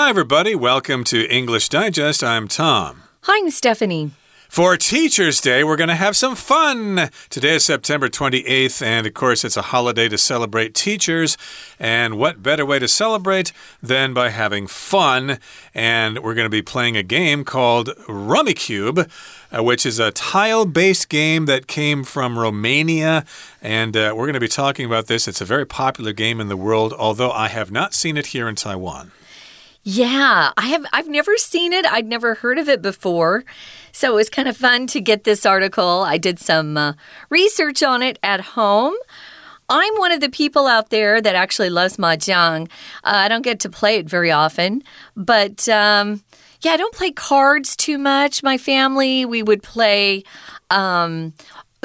Hi, everybody. Welcome to English Digest. I'm Tom. Hi, I'm Stephanie. For Teacher's Day, we're going to have some fun. Today is September 28th, and of course, it's a holiday to celebrate teachers. And what better way to celebrate than by having fun? And we're going to be playing a game called Rummikub, uh, which is a tile based game that came from Romania. And uh, we're going to be talking about this. It's a very popular game in the world, although I have not seen it here in Taiwan. Yeah, I have I've never seen it. I'd never heard of it before. So it was kind of fun to get this article. I did some uh, research on it at home. I'm one of the people out there that actually loves mahjong. Uh, I don't get to play it very often, but um, yeah, I don't play cards too much. My family, we would play um,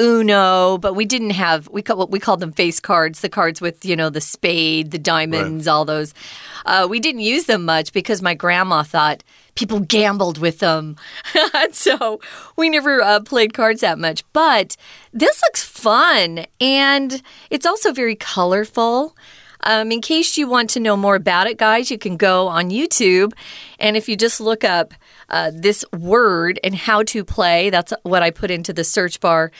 Uno, but we didn't have we call we called them face cards, the cards with you know the spade, the diamonds, right. all those. Uh, we didn't use them much because my grandma thought people gambled with them, so we never uh, played cards that much. But this looks fun, and it's also very colorful. Um, in case you want to know more about it, guys, you can go on YouTube, and if you just look up uh, this word and how to play. That's what I put into the search bar.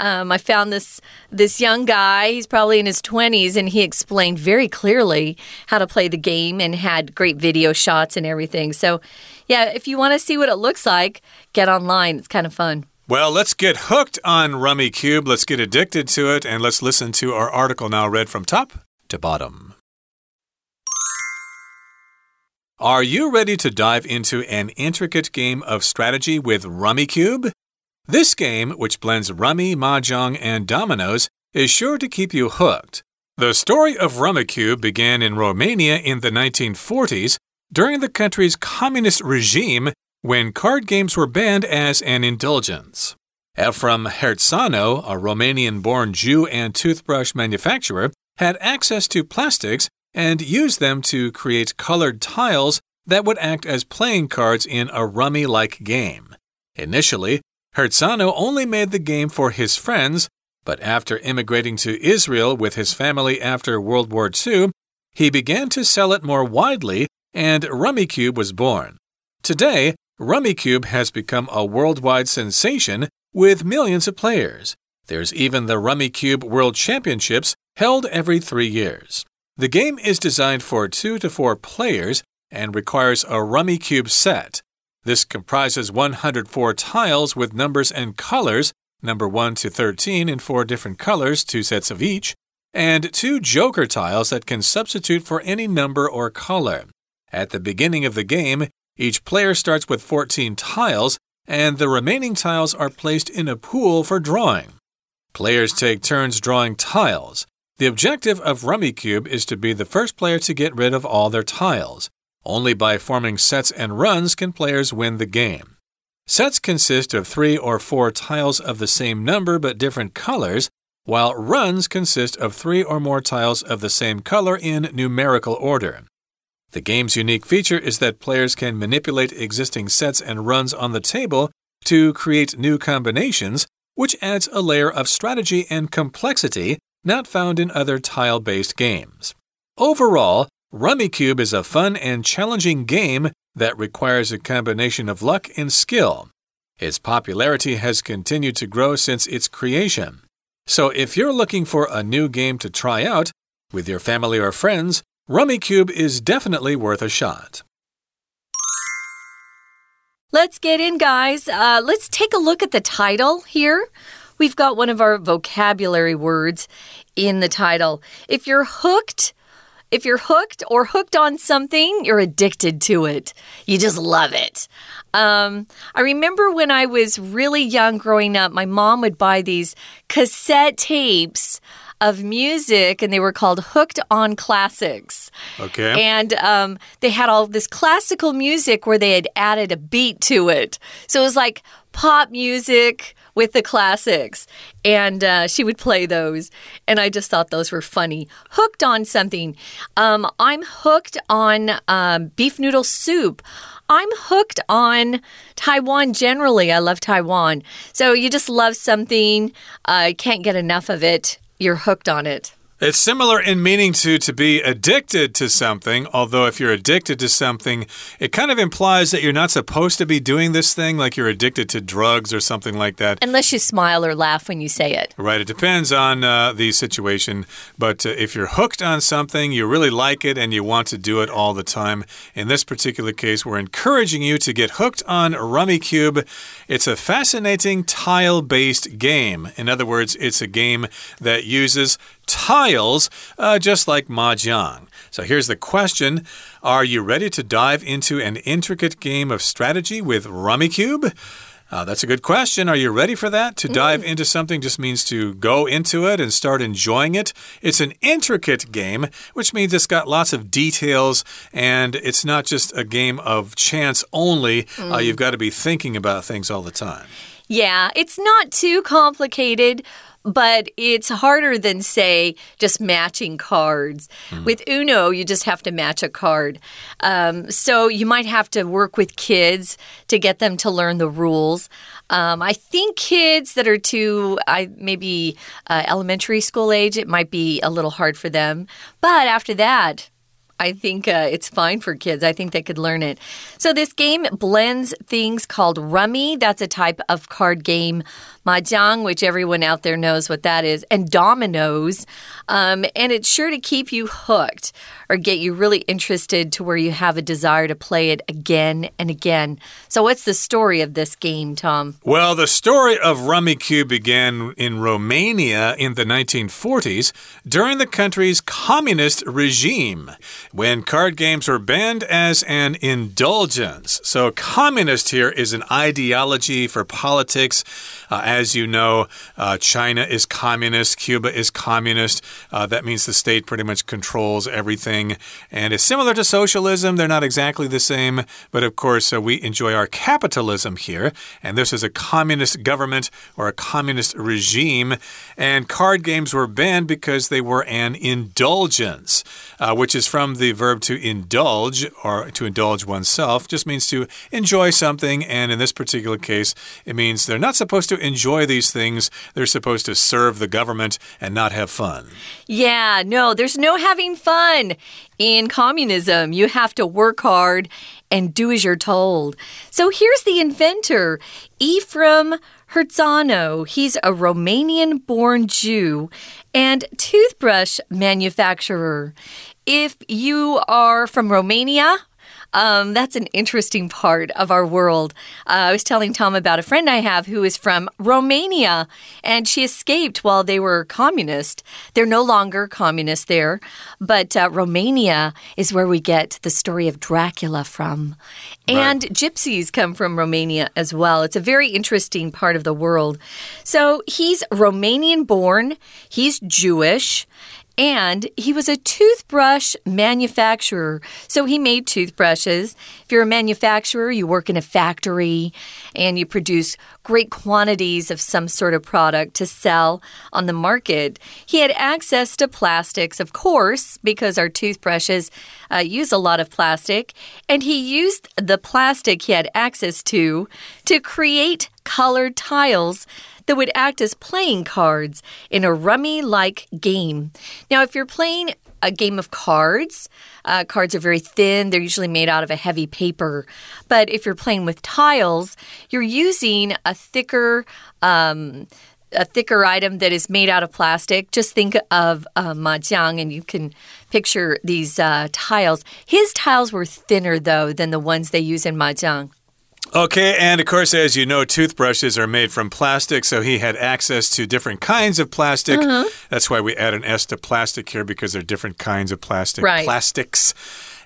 Um, I found this this young guy. He's probably in his twenties, and he explained very clearly how to play the game and had great video shots and everything. So, yeah, if you want to see what it looks like, get online. It's kind of fun. Well, let's get hooked on Rummikub. Let's get addicted to it, and let's listen to our article now read from top to bottom. Are you ready to dive into an intricate game of strategy with Rummikub? This game, which blends rummy, mahjong, and dominoes, is sure to keep you hooked. The story of Rummikub began in Romania in the 1940s during the country's communist regime when card games were banned as an indulgence. Efrem Hertzano, a Romanian born Jew and toothbrush manufacturer, had access to plastics and use them to create colored tiles that would act as playing cards in a rummy like game. Initially, Hertzano only made the game for his friends, but after immigrating to Israel with his family after World War II, he began to sell it more widely, and Rummikub was born. Today, Rummikub has become a worldwide sensation with millions of players. There's even the Rummikub World Championships held every three years. The game is designed for two to four players and requires a Rummikub set. This comprises 104 tiles with numbers and colors, number 1 to 13 in four different colors, two sets of each, and two joker tiles that can substitute for any number or color. At the beginning of the game, each player starts with 14 tiles, and the remaining tiles are placed in a pool for drawing. Players take turns drawing tiles. The objective of Rummikub is to be the first player to get rid of all their tiles. Only by forming sets and runs can players win the game. Sets consist of three or four tiles of the same number but different colors, while runs consist of three or more tiles of the same color in numerical order. The game's unique feature is that players can manipulate existing sets and runs on the table to create new combinations, which adds a layer of strategy and complexity not found in other tile based games. Overall, Rummikub is a fun and challenging game that requires a combination of luck and skill. Its popularity has continued to grow since its creation. So, if you're looking for a new game to try out with your family or friends, Rummikub is definitely worth a shot. Let's get in, guys. Uh, let's take a look at the title here. We've got one of our vocabulary words in the title. If you're hooked, if you're hooked or hooked on something, you're addicted to it. You just love it. Um, I remember when I was really young growing up, my mom would buy these cassette tapes of music, and they were called Hooked on Classics. Okay. And um, they had all this classical music where they had added a beat to it. So it was like pop music with the classics. And uh, she would play those. And I just thought those were funny. Hooked on something. Um, I'm hooked on um, beef noodle soup. I'm hooked on Taiwan generally. I love Taiwan. So you just love something, uh, can't get enough of it. You're hooked on it. It's similar in meaning to to be addicted to something, although if you're addicted to something, it kind of implies that you're not supposed to be doing this thing, like you're addicted to drugs or something like that. Unless you smile or laugh when you say it. Right, it depends on uh, the situation, but uh, if you're hooked on something, you really like it and you want to do it all the time. In this particular case, we're encouraging you to get hooked on Rummikub. It's a fascinating tile-based game. In other words, it's a game that uses tiles, uh, just like Mahjong. So here's the question Are you ready to dive into an intricate game of strategy with Rummikub? Uh, that's a good question. Are you ready for that? To dive into something just means to go into it and start enjoying it. It's an intricate game, which means it's got lots of details and it's not just a game of chance only. Uh, you've got to be thinking about things all the time. Yeah, it's not too complicated but it's harder than, say, just matching cards. Mm. With Uno, you just have to match a card. Um, so you might have to work with kids to get them to learn the rules. Um, I think kids that are too, I maybe uh, elementary school age, it might be a little hard for them. But after that, I think uh, it's fine for kids. I think they could learn it. So, this game blends things called rummy. That's a type of card game mahjong, which everyone out there knows what that is, and dominoes. Um, and it's sure to keep you hooked or get you really interested to where you have a desire to play it again and again. So, what's the story of this game, Tom? Well, the story of Rummikub began in Romania in the 1940s during the country's communist regime when card games were banned as an indulgence. So, communist here is an ideology for politics. Uh, as you know, uh, China is communist, Cuba is communist. Uh, that means the state pretty much controls everything. And it's similar to socialism. They're not exactly the same, but of course, uh, we enjoy our capitalism here. And this is a communist government or a communist regime. And card games were banned because they were an indulgence, uh, which is from the verb to indulge or to indulge oneself, just means to enjoy something. And in this particular case, it means they're not supposed to enjoy these things. They're supposed to serve the government and not have fun. Yeah, no, there's no having fun in communism. You have to work hard and do as you're told. So here's the inventor, Ephraim Hertzano. He's a Romanian born Jew and toothbrush manufacturer. If you are from Romania, um, that's an interesting part of our world. Uh, I was telling Tom about a friend I have who is from Romania, and she escaped while they were communist. They're no longer communist there, but uh, Romania is where we get the story of Dracula from. And right. gypsies come from Romania as well. It's a very interesting part of the world. So he's Romanian born, he's Jewish. And he was a toothbrush manufacturer. So he made toothbrushes. If you're a manufacturer, you work in a factory and you produce great quantities of some sort of product to sell on the market. He had access to plastics, of course, because our toothbrushes uh, use a lot of plastic. And he used the plastic he had access to to create colored tiles that would act as playing cards in a rummy like game. Now, if you're playing a game of cards. Uh, cards are very thin, they're usually made out of a heavy paper. But if you're playing with tiles, you're using a thicker. Um, a thicker item that is made out of plastic. Just think of uh, mahjong, and you can picture these uh, tiles. His tiles were thinner, though, than the ones they use in mahjong. Okay, and of course, as you know, toothbrushes are made from plastic, so he had access to different kinds of plastic. Uh -huh. That's why we add an S to plastic here because they're different kinds of plastic. Right. Plastics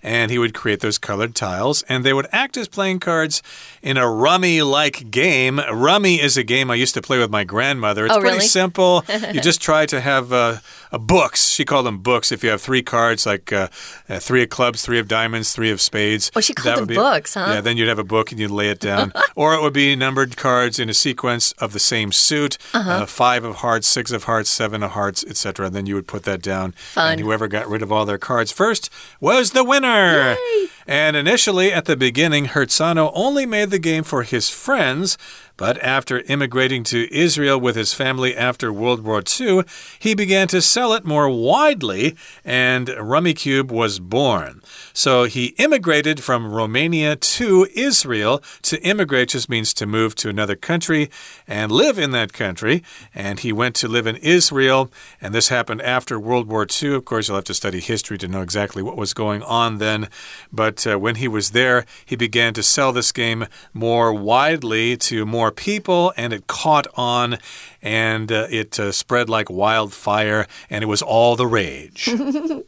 and he would create those colored tiles, and they would act as playing cards in a rummy like game. Rummy is a game I used to play with my grandmother. It's oh, pretty really? simple. you just try to have uh, books. She called them books. If you have three cards, like uh, uh, three of clubs, three of diamonds, three of spades. Well, she called them be, books, huh? Yeah, then you'd have a book and you'd lay it down. or it would be numbered cards in a sequence of the same suit -huh. five of hearts, six of hearts, seven of hearts, etc. And then you would put that down. Fun. And whoever got rid of all their cards first was the winner. Yay. And initially, at the beginning, Hertzano only made the game for his friends, but after immigrating to Israel with his family after World War II, he began to sell it more widely, and Rummy Cube was born. So he immigrated from Romania to Israel. To immigrate just means to move to another country and live in that country. And he went to live in Israel, and this happened after World War II. Of course, you'll have to study history to know exactly what was going on then. But uh, when he was there, he began to sell this game more widely to more people, and it caught on and uh, it uh, spread like wildfire, and it was all the rage.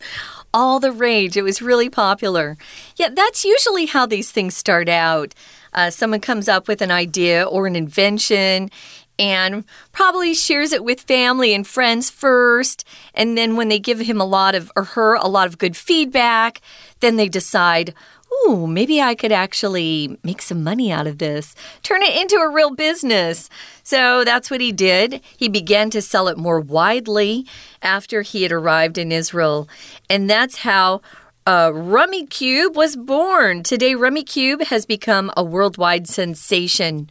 all the rage. It was really popular. Yeah, that's usually how these things start out. Uh, someone comes up with an idea or an invention and probably shares it with family and friends first. And then when they give him a lot of, or her, a lot of good feedback, then they decide, ooh, maybe I could actually make some money out of this, turn it into a real business. So that's what he did. He began to sell it more widely after he had arrived in Israel. And that's how uh, Cube was born. Today, Rummikub has become a worldwide sensation.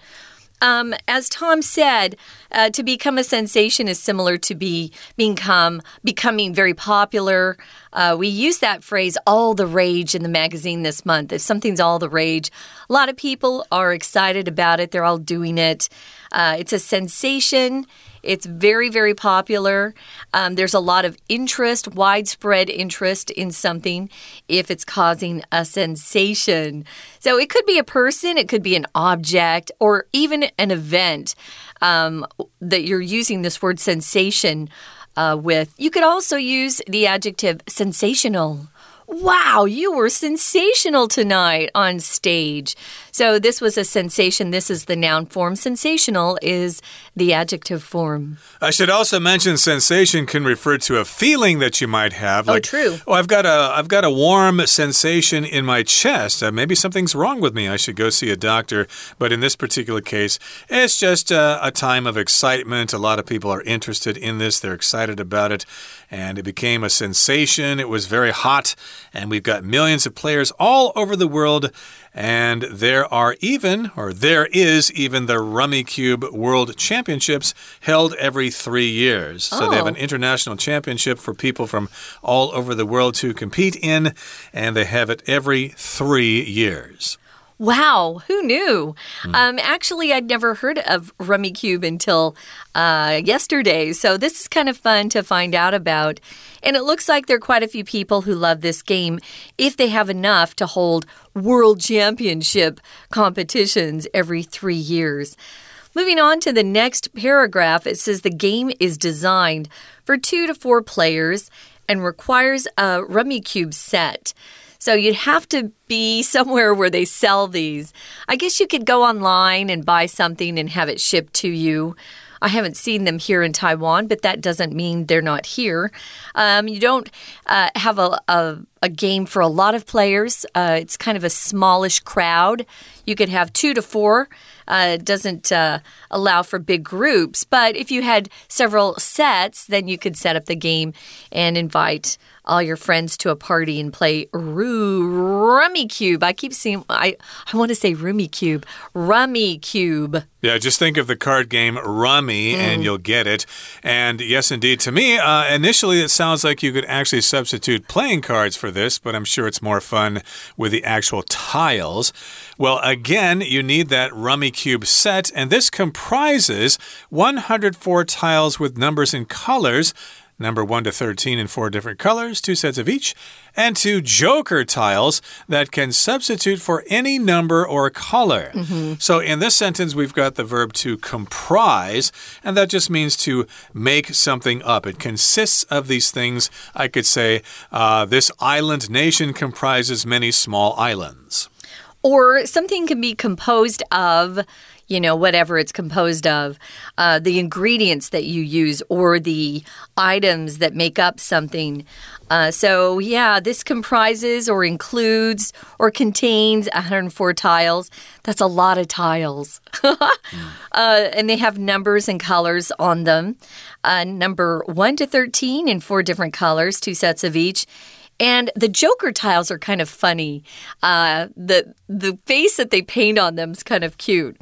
Um, as Tom said, uh, to become a sensation is similar to be become becoming very popular. Uh, we use that phrase "all the rage" in the magazine this month. If something's all the rage, a lot of people are excited about it. They're all doing it. Uh, it's a sensation. It's very, very popular. Um, there's a lot of interest, widespread interest in something if it's causing a sensation. So it could be a person, it could be an object, or even an event um, that you're using this word sensation uh, with. You could also use the adjective sensational. Wow, you were sensational tonight on stage. So, this was a sensation. This is the noun form. Sensational is the adjective form. I should also mention sensation can refer to a feeling that you might have. Oh, like, oh, true. Oh, I've got a I've got a warm sensation in my chest. Uh, maybe something's wrong with me. I should go see a doctor. But in this particular case, it's just uh, a time of excitement. A lot of people are interested in this. They're excited about it and it became a sensation. It was very hot, and we've got millions of players all over the world. And there are even, or there is even, the Rummikub World Championships held every three years. So they have an oh. international championship for people from all over the world to compete in, and they have it every three years. Wow, who knew? Mm. Um, actually, I'd never heard of Rummikub until uh, yesterday, so this is kind of fun to find out about. And it looks like there are quite a few people who love this game if they have enough to hold world championship competitions every three years. Moving on to the next paragraph, it says the game is designed for two to four players and requires a Rummikub set. So you'd have to be somewhere where they sell these. I guess you could go online and buy something and have it shipped to you. I haven't seen them here in Taiwan, but that doesn't mean they're not here. Um, you don't uh, have a, a, a, game for a lot of players, uh, it's kind of a smallish crowd. You could have two to four. Uh, doesn't uh, allow for big groups, but if you had several sets, then you could set up the game and invite all your friends to a party and play Rummikub. I keep seeing, I, I want to say Rummy Cube, Rummy Cube. Yeah, just think of the card game Rummy mm. and you'll get it. And yes, indeed, to me, uh, initially it sounds like you could actually substitute playing cards for this, but I'm sure it's more fun with the actual tiles. Well, again, you need that Rummikub set, and this comprises 104 tiles with numbers and colors number 1 to 13 in four different colors, two sets of each, and two joker tiles that can substitute for any number or color. Mm -hmm. So in this sentence, we've got the verb to comprise, and that just means to make something up. It consists of these things. I could say, uh, this island nation comprises many small islands. Or something can be composed of you know, whatever it's composed of, uh, the ingredients that you use, or the items that make up something. Uh, so, yeah, this comprises or includes or contains 104 tiles. That's a lot of tiles. uh, and they have numbers and colors on them. Uh, number 1 to 13 in four different colors, two sets of each And the Joker tiles are kind of funny. Uh, the the face that they paint on them is kind of cute.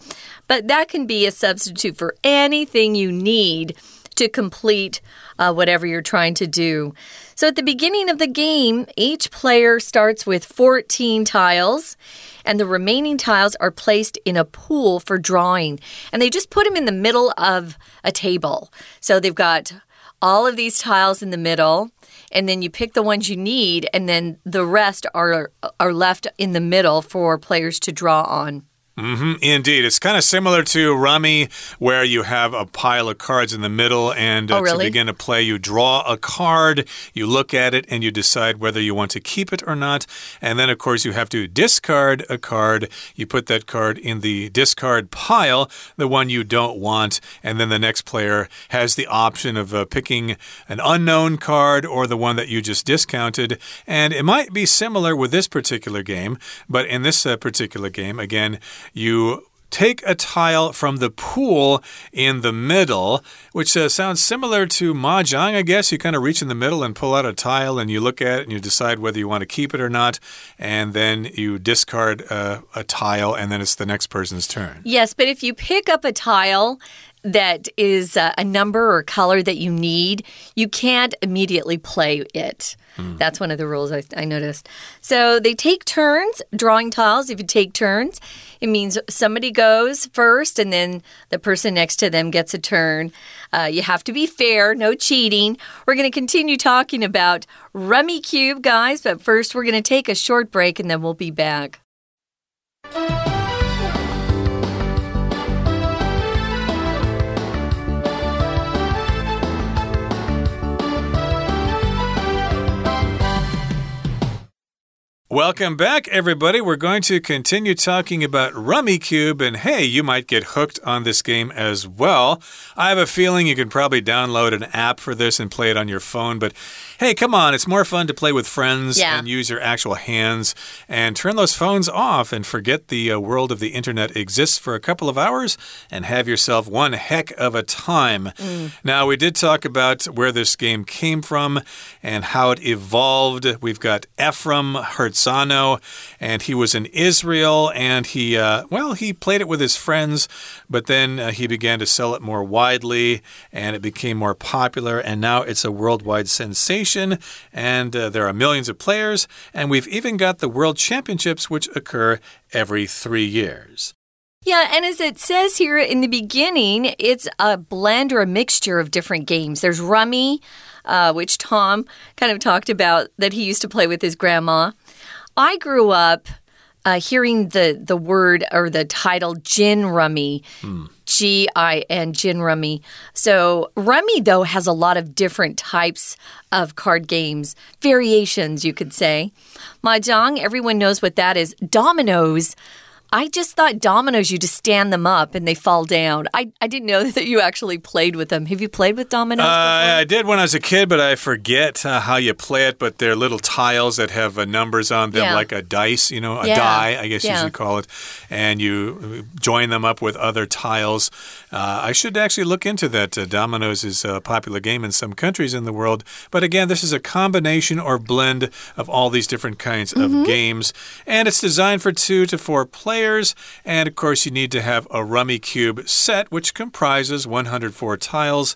But that can be a substitute for anything you need to complete uh, whatever you're trying to do. So at the beginning of the game, each player starts with 14 tiles, and the remaining tiles are placed in a pool for drawing. And they just put them in the middle of a table. So they've got all of these tiles in the middle and then you pick the ones you need and then the rest are are left in the middle for players to draw on. Mm -hmm, indeed. It's kind of similar to Rummy, where you have a pile of cards in the middle, and uh, oh, really? to begin to play, you draw a card, you look at it, and you decide whether you want to keep it or not. And then, of course, you have to discard a card. You put that card in the discard pile, the one you don't want, and then the next player has the option of uh, picking an unknown card or the one that you just discounted. And it might be similar with this particular game, but in this uh, particular game, again, you take a tile from the pool in the middle, which uh, sounds similar to mahjong, I guess. You kind of reach in the middle and pull out a tile, and you look at it and you decide whether you want to keep it or not. And then you discard uh, a tile, and then it's the next person's turn. Yes, but if you pick up a tile, that is uh, a number or color that you need, you can't immediately play it. Mm. That's one of the rules I, I, noticed. So they take turns drawing tiles. If you take turns, it means somebody goes first and then the person next to them gets a turn. Uh, you have to be fair, no cheating. We're going to continue talking about Rummikub, guys, but first we're going to take a short break and then we'll be back. Welcome back, everybody. We're going to continue talking about Rummikub, and hey, you might get hooked on this game as well. I have a feeling you can probably download an app for this and play it on your phone, but hey, come on, it's more fun to play with friends yeah. and use your actual hands and turn those phones off and forget the uh, world of the internet exists for a couple of hours and have yourself one heck of a time. Mm. Now, we did talk about where this game came from and how it evolved. We've got Ephraim Hertzano, and he was in Israel, and he, uh, well, he played it with his friends, but then uh, he began to sell it more widely, and it became more popular, and now it's a worldwide sensation and uh, there are millions of players, and we've even got the World Championships, which occur every three years. Yeah, and as it says here in the beginning, it's a blend or a mixture of different games. There's Rummy, uh, which Tom kind of talked about that he used to play with his grandma. I grew up uh, hearing the the word or the title Gin Rummy. Hmm. G I N, Gin Rummy. So, Rummy, though, has a lot of different types of card games, variations, you could say. Mahjong, everyone knows what that is. Dominoes. I just thought dominoes, you just stand them up and they fall down. I, I didn't know that you actually played with them. Have you played with dominoes? Uh, I did when I was a kid, but I forget uh, how you play it. But they're little tiles that have uh, numbers on them, yeah. like a dice, you know, a yeah. die, I guess yeah. you should call it. And you join them up with other tiles. Uh, I should actually look into that. Uh, dominoes is a popular game in some countries in the world. But again, this is a combination or blend of all these different kinds mm -hmm. of mm-hmm. games. And it's designed for two to four players players. And of course, you need to have a Rummikub set, which comprises 104 tiles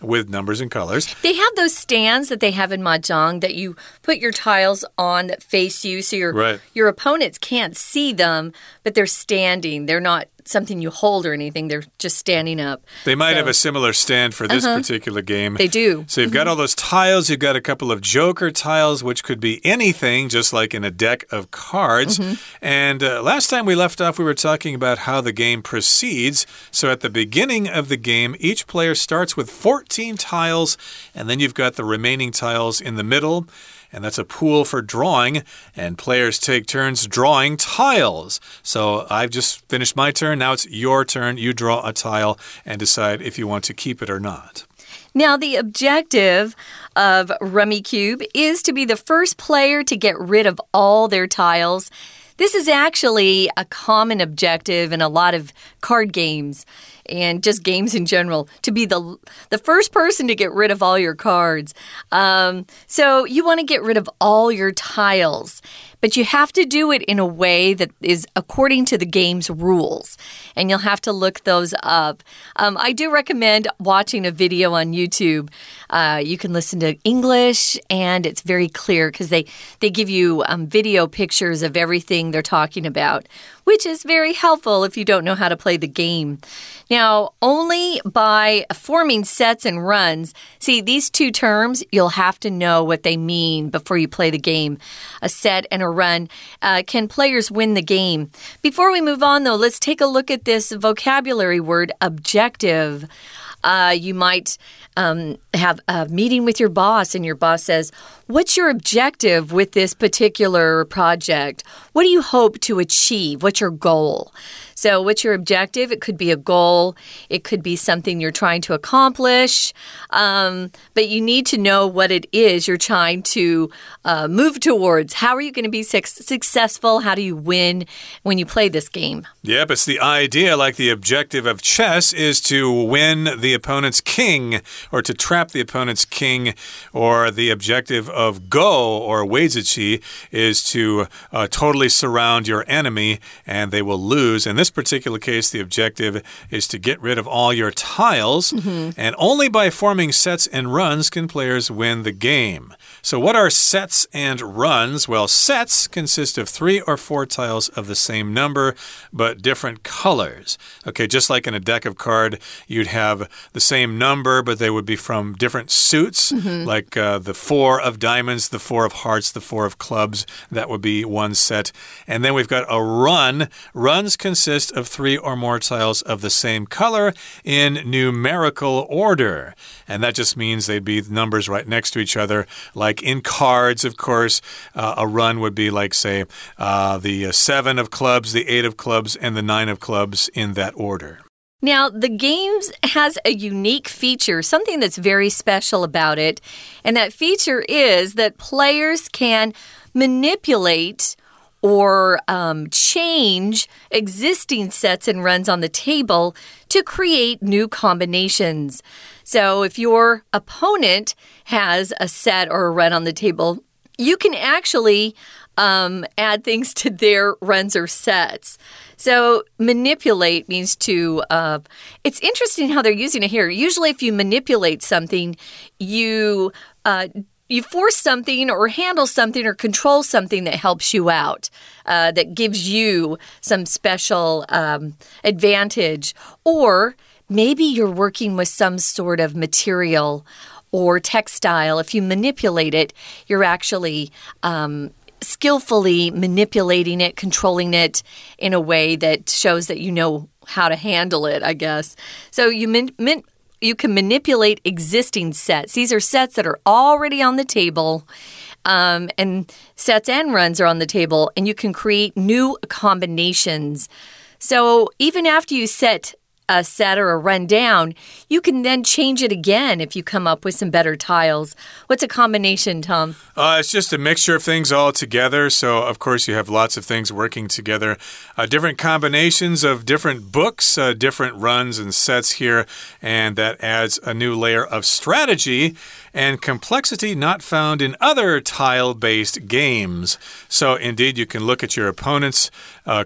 with numbers and colors. They have those stands that they have in mahjong that you put your tiles on that face you, so your right. your opponents can't see them, but they're standing. They're not something you hold or anything. They're just standing up. They might so. have a similar stand for this uh -huh. particular game. They do. So you've mm -hmm. got mm-hmm. all those tiles. You've got a couple of joker tiles, which could be anything, just like in a deck of cards. Mm -hmm. And uh, last time we left off, we were talking about how the game proceeds. So at the beginning of the game, each player starts with 14 tiles, and then you've got the remaining tiles in the middle and that's a pool for drawing, and players take turns drawing tiles. So I've just finished my turn. Now it's your turn. You draw a tile and decide if you want to keep it or not. Now, the objective of Rummikub is to be the first player to get rid of all their tiles. This is actually a common objective in a lot of card games. And just games in general to be the the first person to get rid of all your cards. Um, so you want to get rid of all your tiles but you have to do it in a way that is according to the game's rules. And you'll have to look those up. Um, I do recommend watching a video on YouTube. Uh, you can listen to English, and it's very clear because they, they give you um, video pictures of everything they're talking about which is very helpful if you don't know how to play the game. Now, only by forming sets and runs, see, these two terms, you'll have to know what they mean before you play the game. A set and a run. Uh, can players win the game? Before we move on, though, let's take a look at this vocabulary word objective. Uh, you might um, have a meeting with your boss, and your boss says, What's your objective with this particular project? What do you hope to achieve? What's your goal? So, what's your objective? It could be a goal, it could be something you're trying to accomplish, um, but you need to know what it is you're trying to uh, move towards. How are you going to be su successful? How do you win when you play this game? Yep, it's the idea, like the objective of chess, is to win the opponent's king or to trap the opponent's king, or the objective of Go or Weiziqi is to uh, totally surround your enemy and they will lose. And this particular case, the objective is to get rid of all your tiles, mm -hmm. and only by forming sets and runs can players win the game. So, what are sets and runs? Well, sets consist of three or four tiles of the same number but different colors. Okay, just like in a deck of card, you'd have the same number, but they would be from different suits, mm -hmm. like uh, the four of diamonds, the four of hearts, the four of clubs. That would be one set. And then we've got a run. Runs consist of three or more tiles of the same color in numerical order. And that just means they'd be numbers right next to each other. Like in cards, of course, uh, a run would be like, say, uh, the seven of clubs, the eight of clubs, and the nine of clubs in that order. Now, the games has a unique feature, something that's very special about it. And that feature is that players can manipulate or um, change existing sets and runs on the table to create new combinations. So, if your opponent has a set or a run on the table, you can actually um, add things to their runs or sets. So, manipulate means to. Uh, it's interesting how they're using it here. Usually, if you manipulate something, you. Uh, you force something or handle something or control something that helps you out, uh, that gives you some special um, advantage. Or maybe you're working with some sort of material or textile. If you manipulate it, you're actually um, skillfully manipulating it, controlling it in a way that shows that you know how to handle it, I guess. So you min, min, you can manipulate existing sets. These are sets that are already on the table. Um, and sets and runs are on the table, and you can create new combinations. So even after you set a set or a run down, you can then change it again if you come up with some better tiles. What's a combination, Tom? Uh, it's just a mixture of things all together. So, of course, you have lots of things working together. Uh, different combinations of different books, uh, different runs and sets here, and that adds a new layer of strategy and complexity not found in other tile based games. So, indeed, you can look at your opponent's uh,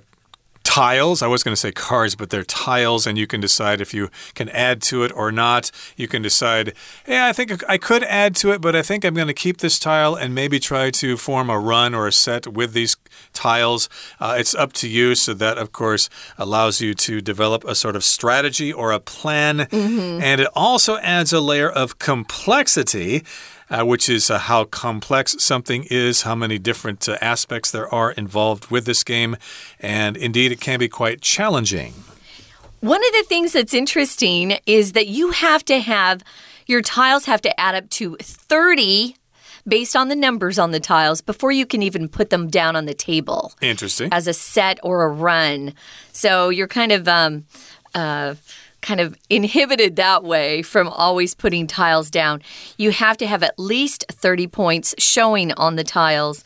tiles. I was going to say cards, but they're tiles, and you can decide if you can add to it or not. You can decide, hey, I think I could add to it, but I think I'm going to keep this tile and maybe try to form a run or a set with these tiles. Uh, it's up to you. So, that, of course, allows you to develop a sort of strategy or a plan. Mm -hmm. And it also adds a layer of complexity uh, which is uh, how complex something is, how many different uh, aspects there are involved with this game, and indeed it can be quite challenging. One of the things that's interesting is that you have to have your tiles have to add up to 30 based on the numbers on the tiles before you can even put them down on the table. Interesting. As a set or a run. So you're kind of um, uh, kind of inhibited that way from always putting tiles down. You have to have at least 30 points showing on the tiles.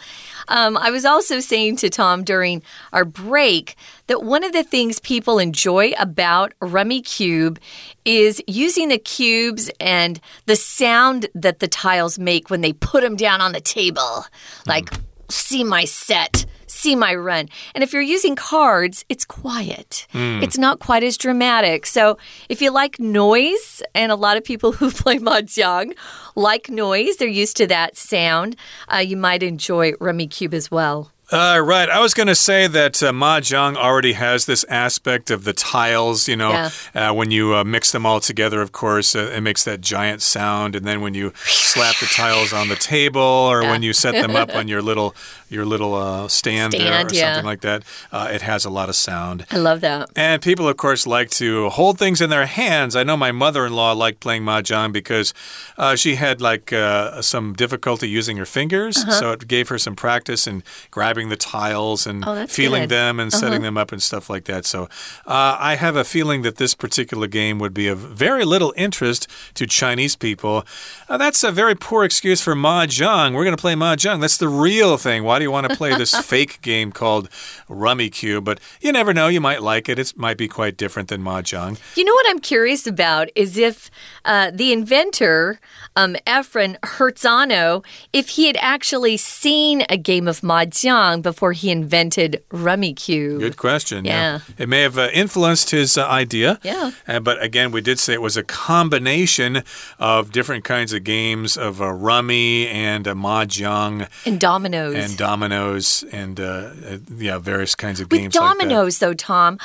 Um, I was also saying to Tom during our break that one of the things people enjoy about Rummikub is using the cubes and the sound that the tiles make when they put them down on the table. Like, mm. see my set see my run. And if you're using cards, it's quiet. Mm. It's not quite as dramatic. So if you like noise, and a lot of people who play Mahjong like noise, they're used to that sound, uh, you might enjoy Rummikub as well. Uh, right. I was going to say that uh, Mahjong already has this aspect of the tiles. You know, yeah. uh, when you uh, mix them all together, of course, uh, it makes that giant sound. And then when you slap the tiles on the table or yeah. when you set them up on your little your little uh, stand, stand or yeah. something like that, it has a lot of sound. I love that. And people, of course, like to hold things in their hands. I know my mother in law liked playing Mahjong because she had like some difficulty using her fingers. -huh. So it gave her some practice in grabbing the tiles and oh, feeling good. them and uh -huh. setting them up and stuff like that. So uh, I have a feeling that this particular game would be of very little interest to Chinese people. Uh, that's a very poor excuse for mahjong. We're going to play mahjong. That's the real thing. Why do you want to play this fake game called Rummikub? But you never know. You might like it. It might be quite different than mahjong. You know what I'm curious about is if uh, the inventor, um, Efren Hertzano, if he had actually seen a game of mahjong before he invented Rummikub? Good question. Yeah. yeah. It may have uh, influenced his uh, idea. Yeah. Uh, but again, we did say it was a combination of different kinds of games of uh, rummy and uh, mahjong. And dominoes. And dominoes and, uh, uh, yeah, various kinds of With games dominoes, like though, Tom,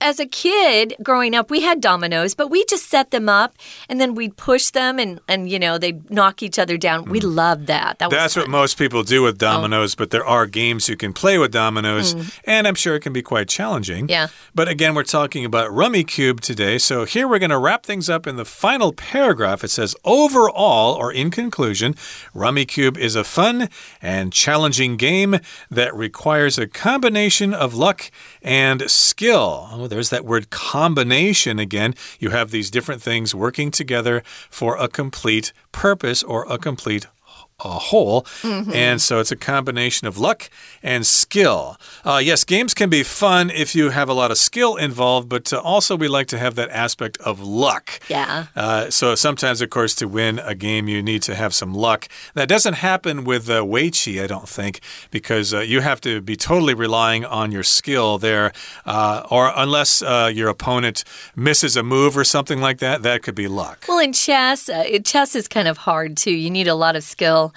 as a kid growing up, we had dominoes, but we just set them up and then we'd push them and, and you know, they'd knock each other down. Mm. We loved that. that That's what most people do with oh. dominoes, oh. but there are games games you can play with dominoes, mm. and I'm sure it can be quite challenging. Yeah. But again, we're talking about Rummikub today, so here we're going to wrap things up in the final paragraph. It says, overall, or in conclusion, Rummikub is a fun and challenging game that requires a combination of luck and skill. Oh, there's that word combination again. You have these different things working together for a complete purpose or a complete a whole. Mm -hmm. And so it's a combination of luck and skill. Uh, yes, games can be fun if you have a lot of skill involved, but uh, also we like to have that aspect of luck. Yeah. Uh, so sometimes, of course, to win a game, you need to have some luck. That doesn't happen with uh, Weiqi, I don't think, because uh, you have to be totally relying on your skill there. Uh, or unless uh, your opponent misses a move or something like that, that could be luck. Well, in chess, chess is kind of hard too. You need a lot of skill.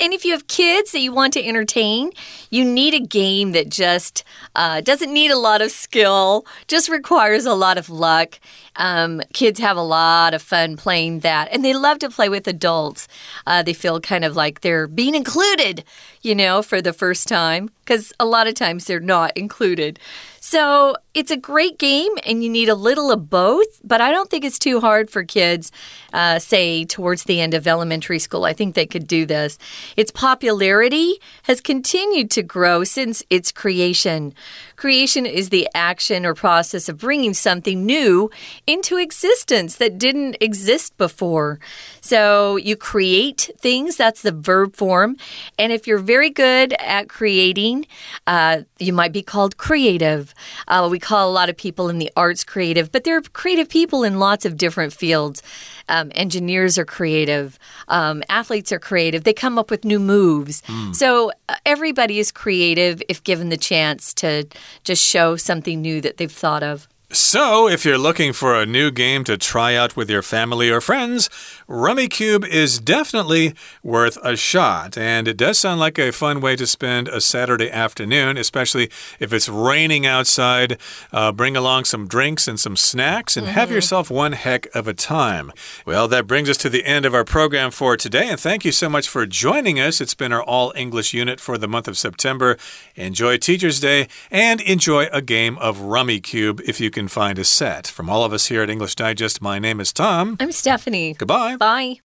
And if you have kids that you want to entertain, you need a game that just uh, doesn't need a lot of skill, just requires a lot of luck. Um, kids have a lot of fun playing that, and they love to play with adults. Uh, they feel kind of like they're being included, you know, for the first time, because a lot of times they're not included. So it's a great game, and you need a little of both, but I don't think it's too hard for kids, uh, say, towards the end of elementary school. I think they could do this. Its popularity has continued to grow since its creation. Creation is the action or process of bringing something new into existence that didn't exist before. So you create things, that's the verb form. And if you're very good at creating, uh, you might be called creative. Uh, we call a lot of people in the arts creative, but there are creative people in lots of different fields. Um, engineers are creative, um, athletes are creative, they come up with new moves. Mm. So uh, everybody is creative if given the chance to just show something new that they've thought of. So, if you're looking for a new game to try out with your family or friends, Rummikub is definitely worth a shot. And it does sound like a fun way to spend a Saturday afternoon, especially if it's raining outside. Uh, bring along some drinks and some snacks and mm -hmm. have mm-hmm. yourself one heck of a time. Well, that brings us to the end of our program for today. And thank you so much for joining us. It's been our all English unit for the month of September. Enjoy Teacher's Day and enjoy a game of Rummikub if you can find a set. From all of us here at English Digest, my name is Tom. I'm Stephanie. Goodbye. Bye.